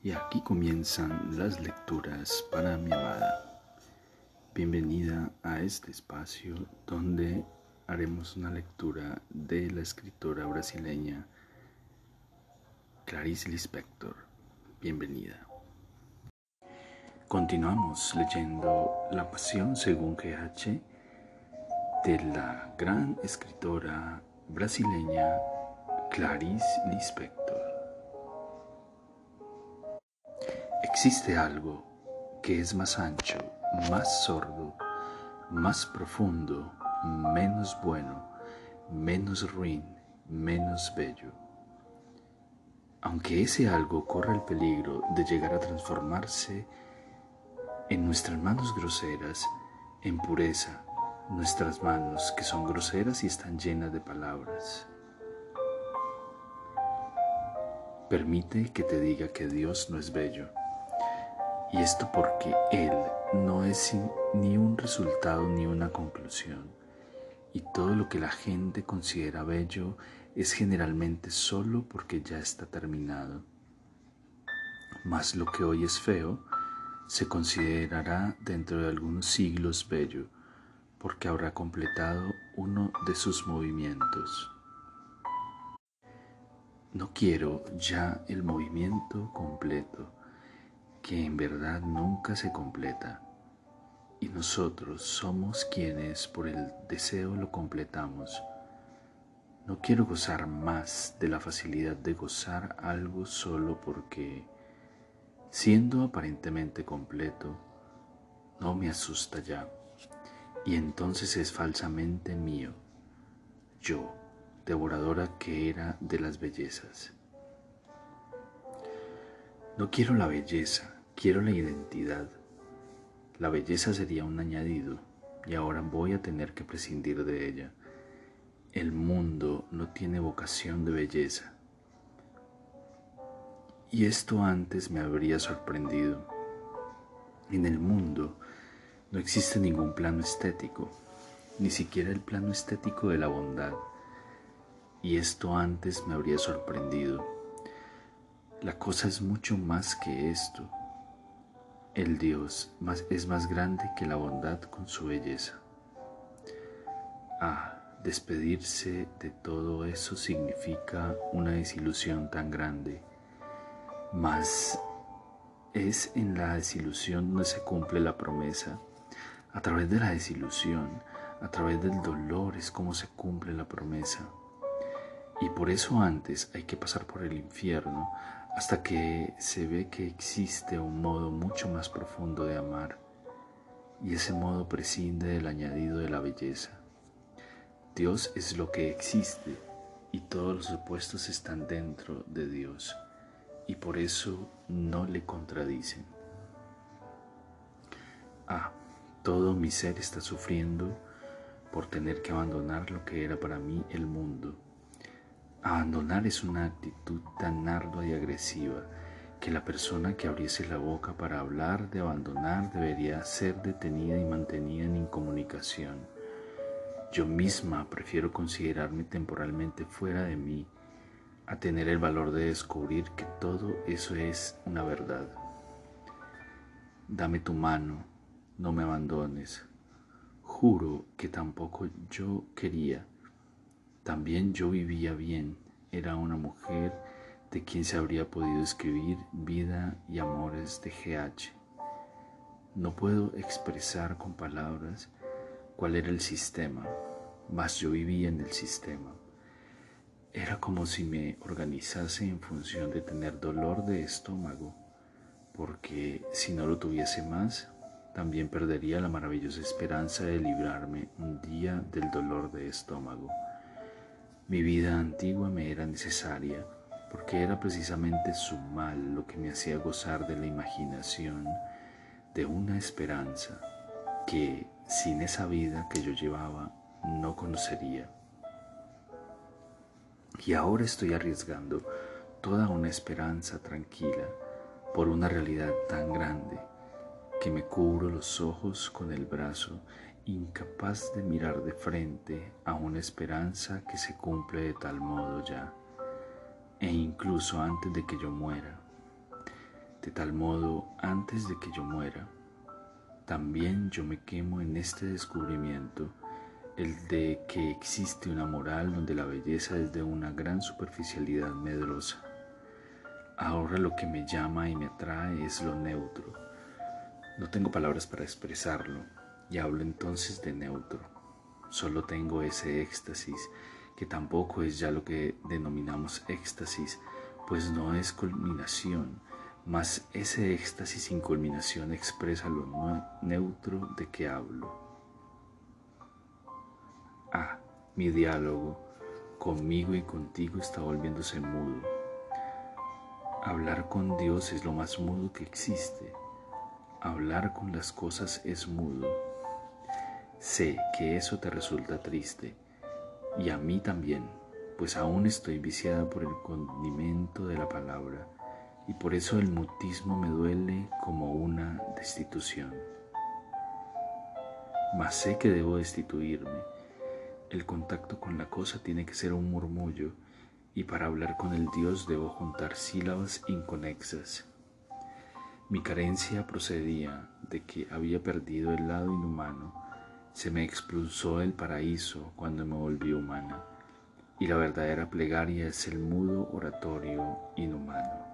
Y aquí comienzan las lecturas para mi amada. Bienvenida a este espacio donde haremos una lectura de la escritora brasileña Clarice Lispector. Bienvenida. Continuamos leyendo La Pasión según GH de la gran escritora brasileña Clarice Lispector. Existe algo que es más ancho, más sordo, más profundo, menos bueno, menos ruin, menos bello. Aunque ese algo corra el peligro de llegar a transformarse en nuestras manos groseras, en pureza, nuestras manos que son groseras y están llenas de palabras. Permite que te diga que Dios no es bello y esto porque Él no es ni un resultado ni una conclusión. Y todo lo que la gente considera bello es generalmente solo porque ya está terminado. Mas lo que hoy es feo se considerará dentro de algunos siglos bello porque habrá completado uno de sus movimientos. No quiero ya el movimiento completo que en verdad nunca se completa, y nosotros somos quienes por el deseo lo completamos. No quiero gozar más de la facilidad de gozar algo solo porque, siendo aparentemente completo, no me asusta ya, y entonces es falsamente mío, yo, devoradora que era de las bellezas. No quiero la belleza, Quiero la identidad. La belleza sería un añadido y ahora voy a tener que prescindir de ella. El mundo no tiene vocación de belleza. Y esto antes me habría sorprendido. En el mundo no existe ningún plano estético, ni siquiera el plano estético de la bondad. Y esto antes me habría sorprendido. La cosa es mucho más que esto. El Dios es más grande que la bondad con su belleza. Ah, despedirse de todo eso significa una desilusión tan grande, mas es en la desilusión donde se cumple la promesa. A través de la desilusión, a través del dolor es como se cumple la promesa. Y por eso antes hay que pasar por el infierno hasta que se ve que existe un modo mucho más profundo de amar y ese modo prescinde del añadido de la belleza. Dios es lo que existe y todos los opuestos están dentro de Dios y por eso no le contradicen. Ah, todo mi ser está sufriendo por tener que abandonar lo que era para mí el mundo Abandonar es una actitud tan ardua y agresiva que la persona que abriese la boca para hablar de abandonar debería ser detenida y mantenida en incomunicación. Yo misma prefiero considerarme temporalmente fuera de mí a tener el valor de descubrir que todo eso es una verdad. Dame tu mano, no me abandones. Juro que tampoco yo quería también yo vivía bien, era una mujer de quien se habría podido escribir vida y amores de GH. No puedo expresar con palabras cuál era el sistema, mas yo vivía en el sistema. Era como si me organizase en función de tener dolor de estómago, porque si no lo tuviese más, también perdería la maravillosa esperanza de librarme un día del dolor de estómago. Mi vida antigua me era necesaria porque era precisamente su mal lo que me hacía gozar de la imaginación de una esperanza que sin esa vida que yo llevaba no conocería. Y ahora estoy arriesgando toda una esperanza tranquila por una realidad tan grande que me cubro los ojos con el brazo incapaz de mirar de frente a una esperanza que se cumple de tal modo ya, e incluso antes de que yo muera. De tal modo, antes de que yo muera, también yo me quemo en este descubrimiento, el de que existe una moral donde la belleza es de una gran superficialidad medrosa. Ahora lo que me llama y me atrae es lo neutro. No tengo palabras para expresarlo y hablo entonces de neutro. Solo tengo ese éxtasis, que tampoco es ya lo que denominamos éxtasis, pues no es culminación, mas ese éxtasis sin culminación expresa lo neutro de que hablo. Ah, mi diálogo conmigo y contigo está volviéndose mudo. Hablar con Dios es lo más mudo que existe. Hablar con las cosas es mudo. Sé que eso te resulta triste, y a mí también, pues aún estoy viciada por el condimento de la palabra y por eso el mutismo me duele como una destitución. Mas sé que debo destituirme. El contacto con la cosa tiene que ser un murmullo y para hablar con el Dios debo juntar sílabas inconexas. Mi carencia procedía de que había perdido el lado inhumano, se me expulsó el paraíso cuando me volví humana, y la verdadera plegaria es el mudo oratorio inhumano.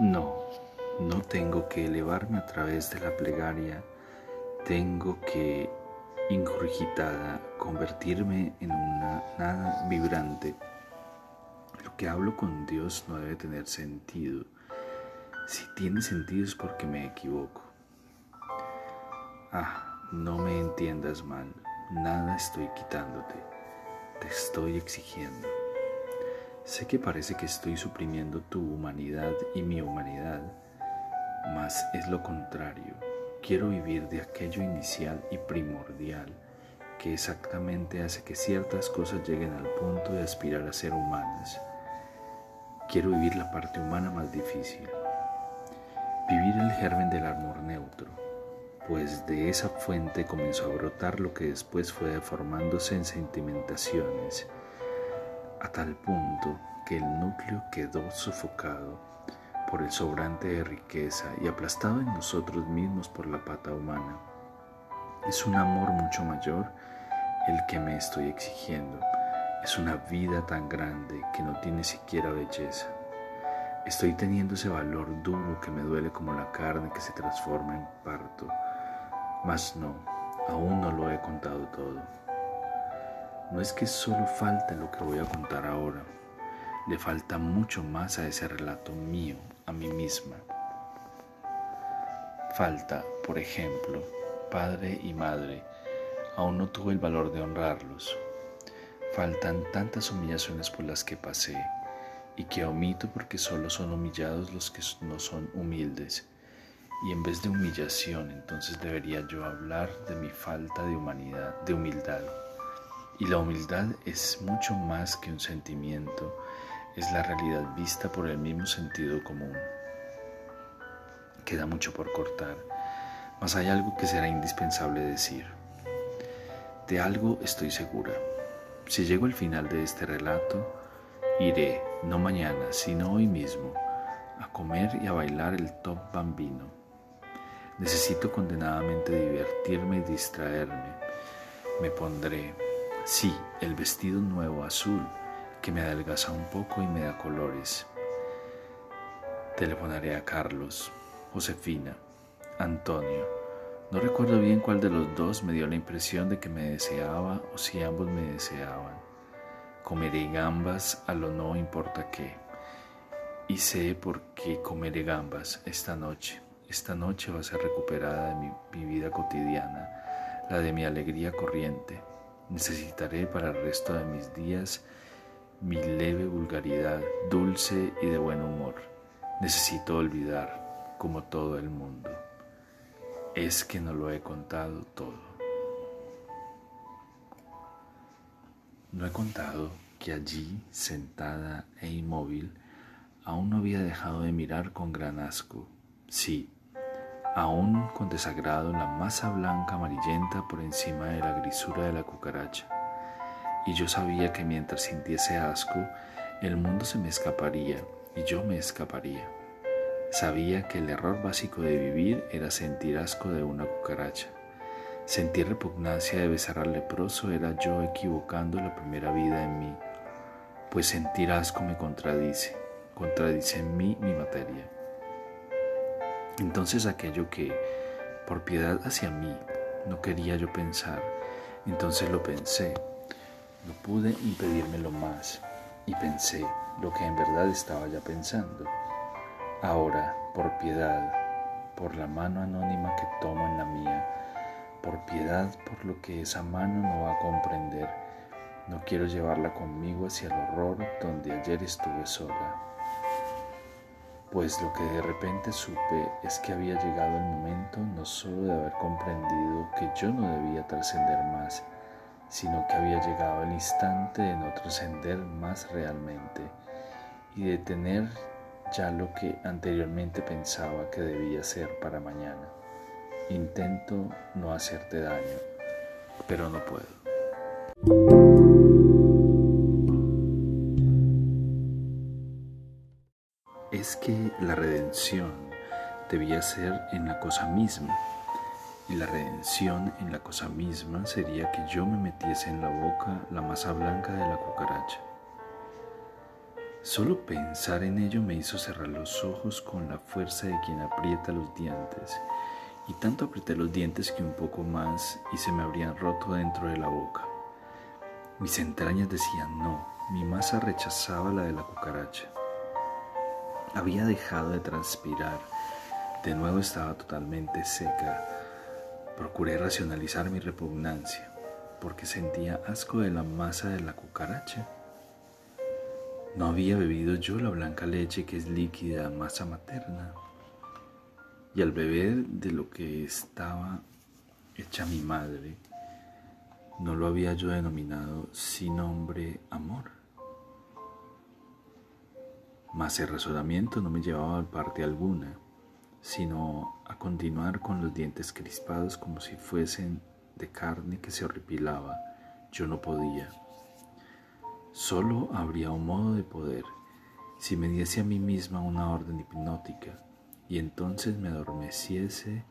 No, no tengo que elevarme a través de la plegaria, tengo que, ingurgitada, convertirme en una nada vibrante. Lo que hablo con Dios no debe tener sentido. Si tiene sentido es porque me equivoco. Ah, no me entiendas mal, nada estoy quitándote, te estoy exigiendo. Sé que parece que estoy suprimiendo tu humanidad y mi humanidad, mas es lo contrario. Quiero vivir de aquello inicial y primordial que exactamente hace que ciertas cosas lleguen al punto de aspirar a ser humanas. Quiero vivir la parte humana más difícil. Vivir el germen del amor neutro, pues de esa fuente comenzó a brotar lo que después fue deformándose en sentimentaciones a tal punto que el núcleo quedó sofocado por el sobrante de riqueza y aplastado en nosotros mismos por la pata humana. Es un amor mucho mayor el que me estoy exigiendo. Es una vida tan grande que no tiene siquiera belleza. Estoy teniendo ese valor duro que me duele como la carne que se transforma en parto. Mas no, aún no lo he contado todo. No es que solo falta lo que voy a contar ahora, le falta mucho más a ese relato mío, a mí misma. Falta, por ejemplo, padre y madre, aún no tuve el valor de honrarlos. Faltan tantas humillaciones por las que pasé y que omito porque solo son humillados los que no son humildes. Y en vez de humillación, entonces debería yo hablar de mi falta de humanidad, de humildad. Y la humildad es mucho más que un sentimiento, es la realidad vista por el mismo sentido común. Queda mucho por cortar, mas hay algo que será indispensable decir. De algo estoy segura. Si llego al final de este relato, iré, no mañana, sino hoy mismo, a comer y a bailar el top bambino. Necesito condenadamente divertirme y distraerme. Me pondré Sí, el vestido nuevo azul que me adelgaza un poco y me da colores. Telefonaré a Carlos, Josefina, Antonio. No recuerdo bien cuál de los dos me dio la impresión de que me deseaba o si ambos me deseaban. Comeré gambas a lo no importa qué. Y sé por qué comeré gambas esta noche. Esta noche va a ser recuperada de mi, mi vida cotidiana, la de mi alegría corriente Necesitaré para el resto de mis días mi leve vulgaridad, dulce y de buen humor. Necesito olvidar, como todo el mundo. Es que no lo he contado todo. No he contado que allí, sentada e inmóvil, aún no había dejado de mirar con gran asco. Sí, aún con desagrado la masa blanca amarillenta por encima de la grisura de la cucaracha. Y yo sabía que mientras sintiese asco, el mundo se me escaparía y yo me escaparía. Sabía que el error básico de vivir era sentir asco de una cucaracha. Sentir repugnancia de besar al leproso era yo equivocando la primera vida en mí, pues sentir asco me contradice, contradice en mí mi materia. Entonces aquello que, por piedad hacia mí, no quería yo pensar, entonces lo pensé. No pude impedírmelo más y pensé lo que en verdad estaba ya pensando. Ahora, por piedad, por la mano anónima que tomo en la mía, por piedad por lo que esa mano no va a comprender, no quiero llevarla conmigo hacia el horror donde ayer estuve sola pues lo que de repente supe es que había llegado el momento no solo de haber comprendido que yo no debía trascender más, sino que había llegado el instante de no trascender más realmente y de tener ya lo que anteriormente pensaba que debía ser para mañana. Intento no hacerte daño, pero no puedo. es que la redención debía ser en la cosa misma. Y la redención en la cosa misma sería que yo me metiese en la boca la masa blanca de la cucaracha. Solo pensar en ello me hizo cerrar los ojos con la fuerza de quien aprieta los dientes. Y tanto apreté los dientes que un poco más y se me habrían roto dentro de la boca. Mis entrañas decían no, mi masa rechazaba la de la cucaracha. Había dejado de transpirar. De nuevo estaba totalmente seca. Procuré racionalizar mi repugnancia, porque sentía asco de la masa de la cucaracha. No había bebido yo la blanca leche que es líquida, masa materna. Y al beber de lo que estaba hecha mi madre, no lo había yo denominado sin nombre amor. Mas el razonamiento no me llevaba a parte alguna, sino continuar con los dientes crispados como si fuesen de carne que se horripilaba. Yo no podía. Solo habría un modo de poder si me diese a mí misma una orden hipnótica y entonces me adormeciese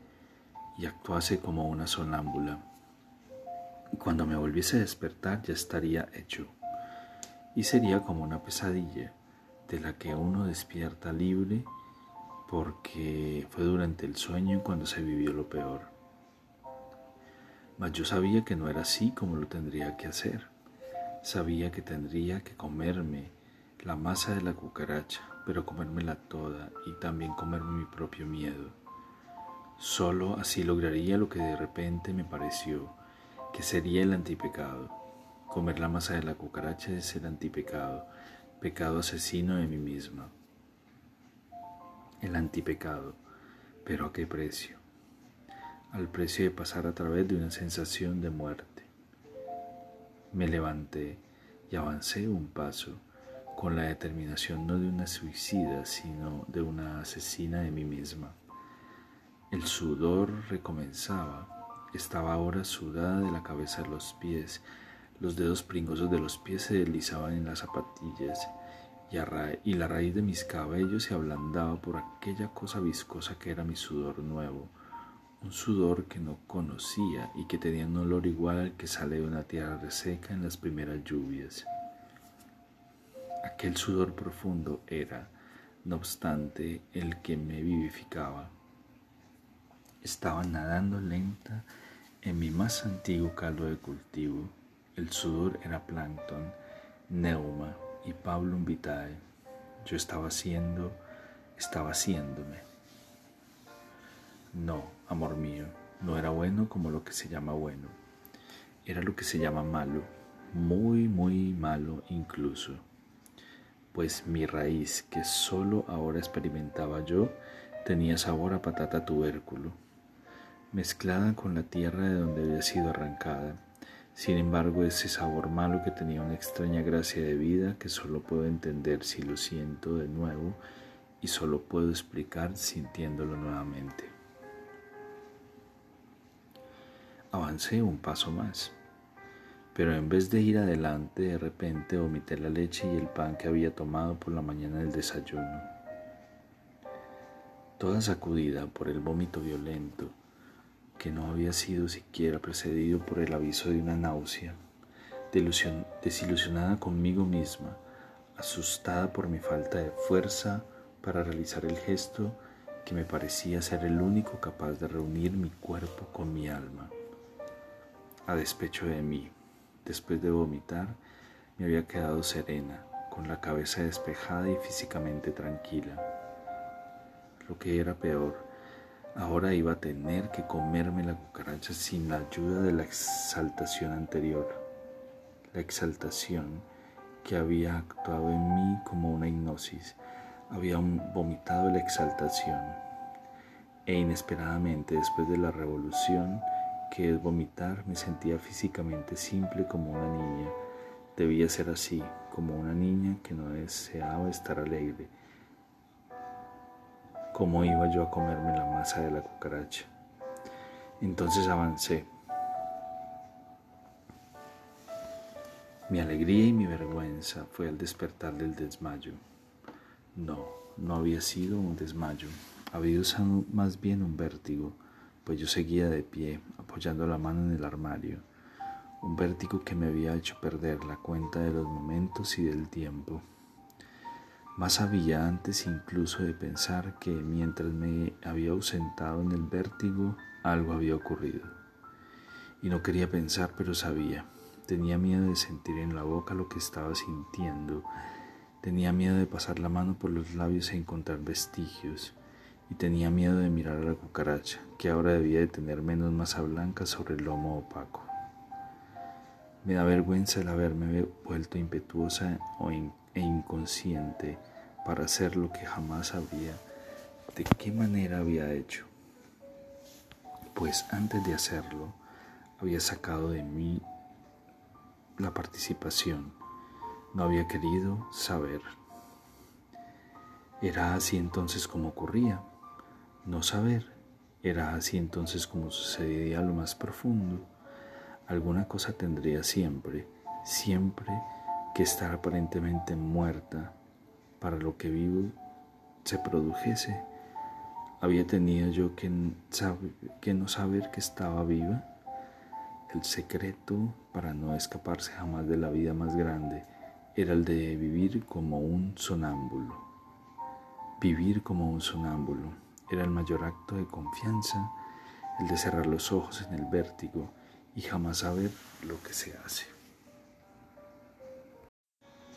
y actuase como una sonámbula. Cuando me volviese a despertar ya estaría hecho y sería como una pesadilla de la que uno despierta libre porque fue durante el sueño cuando se vivió lo peor. Mas yo sabía que no era así como lo tendría que hacer. Sabía que tendría que comerme la masa de la cucaracha, pero comérmela toda y también comerme mi propio miedo. Solo así lograría lo que de repente me pareció, que sería el antipecado. Comer la masa de la cucaracha es el antipecado, pecado asesino de mí misma. El antipecado, pero ¿a qué precio? Al precio de pasar a través de una sensación de muerte. Me levanté y avancé un paso con la determinación no de una suicida, sino de una asesina de mí misma. El sudor recomenzaba, estaba ahora sudada de la cabeza a los pies, los dedos pringosos de los pies se deslizaban en las zapatillas y, la raíz de mis cabellos se ablandaba por aquella cosa viscosa que era mi sudor nuevo, un sudor que no conocía y que tenía un olor igual al que sale de una tierra reseca en las primeras lluvias. Aquel sudor profundo era, no obstante, el que me vivificaba. Estaba nadando lenta en mi más antiguo caldo de cultivo el sudor era plancton, neuma y pablum vitae. Yo estaba haciendo, estaba haciéndome. No, amor mío, no era bueno como lo que se llama bueno. Era lo que se llama malo, muy, muy malo incluso. Pues mi raíz, que solo ahora experimentaba yo, tenía sabor a patata tubérculo, mezclada con la tierra de donde había sido arrancada sin embargo, ese sabor malo que tenía una extraña gracia de vida que solo puedo entender si lo siento de nuevo y solo puedo explicar sintiéndolo nuevamente. Avancé un paso más, pero en vez de ir adelante, de repente vomité la leche y el pan que había tomado por la mañana del desayuno. Toda sacudida por el vómito violento, que no había sido siquiera precedido por el aviso de una náusea, desilusionada conmigo misma, asustada por mi falta de fuerza para realizar el gesto que me parecía ser el único capaz de reunir mi cuerpo con mi alma. A despecho de mí, después de vomitar, me había quedado serena, con la cabeza despejada y físicamente tranquila. Lo que era peor, Ahora iba a tener que comerme la cucaracha sin la ayuda de la exaltación anterior, la exaltación que había actuado en mí como una hipnosis, había vomitado la exaltación. E inesperadamente después de la revolución que es vomitar me sentía físicamente simple como una niña. Debía ser así, como una niña que no deseaba estar alegre, cómo iba yo a comerme la masa de la cucaracha. Entonces avancé. Mi alegría y mi vergüenza fue al despertar del desmayo. No, no había sido un desmayo, había usado más bien un vértigo, pues yo seguía de pie, apoyando la mano en el armario, un vértigo que me había hecho perder la cuenta de los momentos y del tiempo. Más había antes incluso de pensar que mientras me había ausentado en el vértigo, algo había ocurrido. Y no quería pensar, pero sabía. Tenía miedo de sentir en la boca lo que estaba sintiendo. Tenía miedo de pasar la mano por los labios e encontrar vestigios. Y tenía miedo de mirar a la cucaracha, que ahora debía de tener menos masa blanca sobre el lomo opaco. Me da vergüenza el haberme vuelto impetuosa e inconsciente para hacer lo que jamás había, de qué manera había hecho. Pues antes de hacerlo, había sacado de mí la participación, no había querido saber. Era así entonces como ocurría, no saber, era así entonces como sucedía lo más profundo. Alguna cosa tendría siempre, siempre que estar aparentemente muerta para lo que vivo se produjese. Había tenido yo que, no saber que estaba viva. El secreto para no escaparse jamás de la vida más grande era el de vivir como un sonámbulo. Vivir como un sonámbulo era el mayor acto de confianza, el de cerrar los ojos en el vértigo y jamás saber lo que se hace.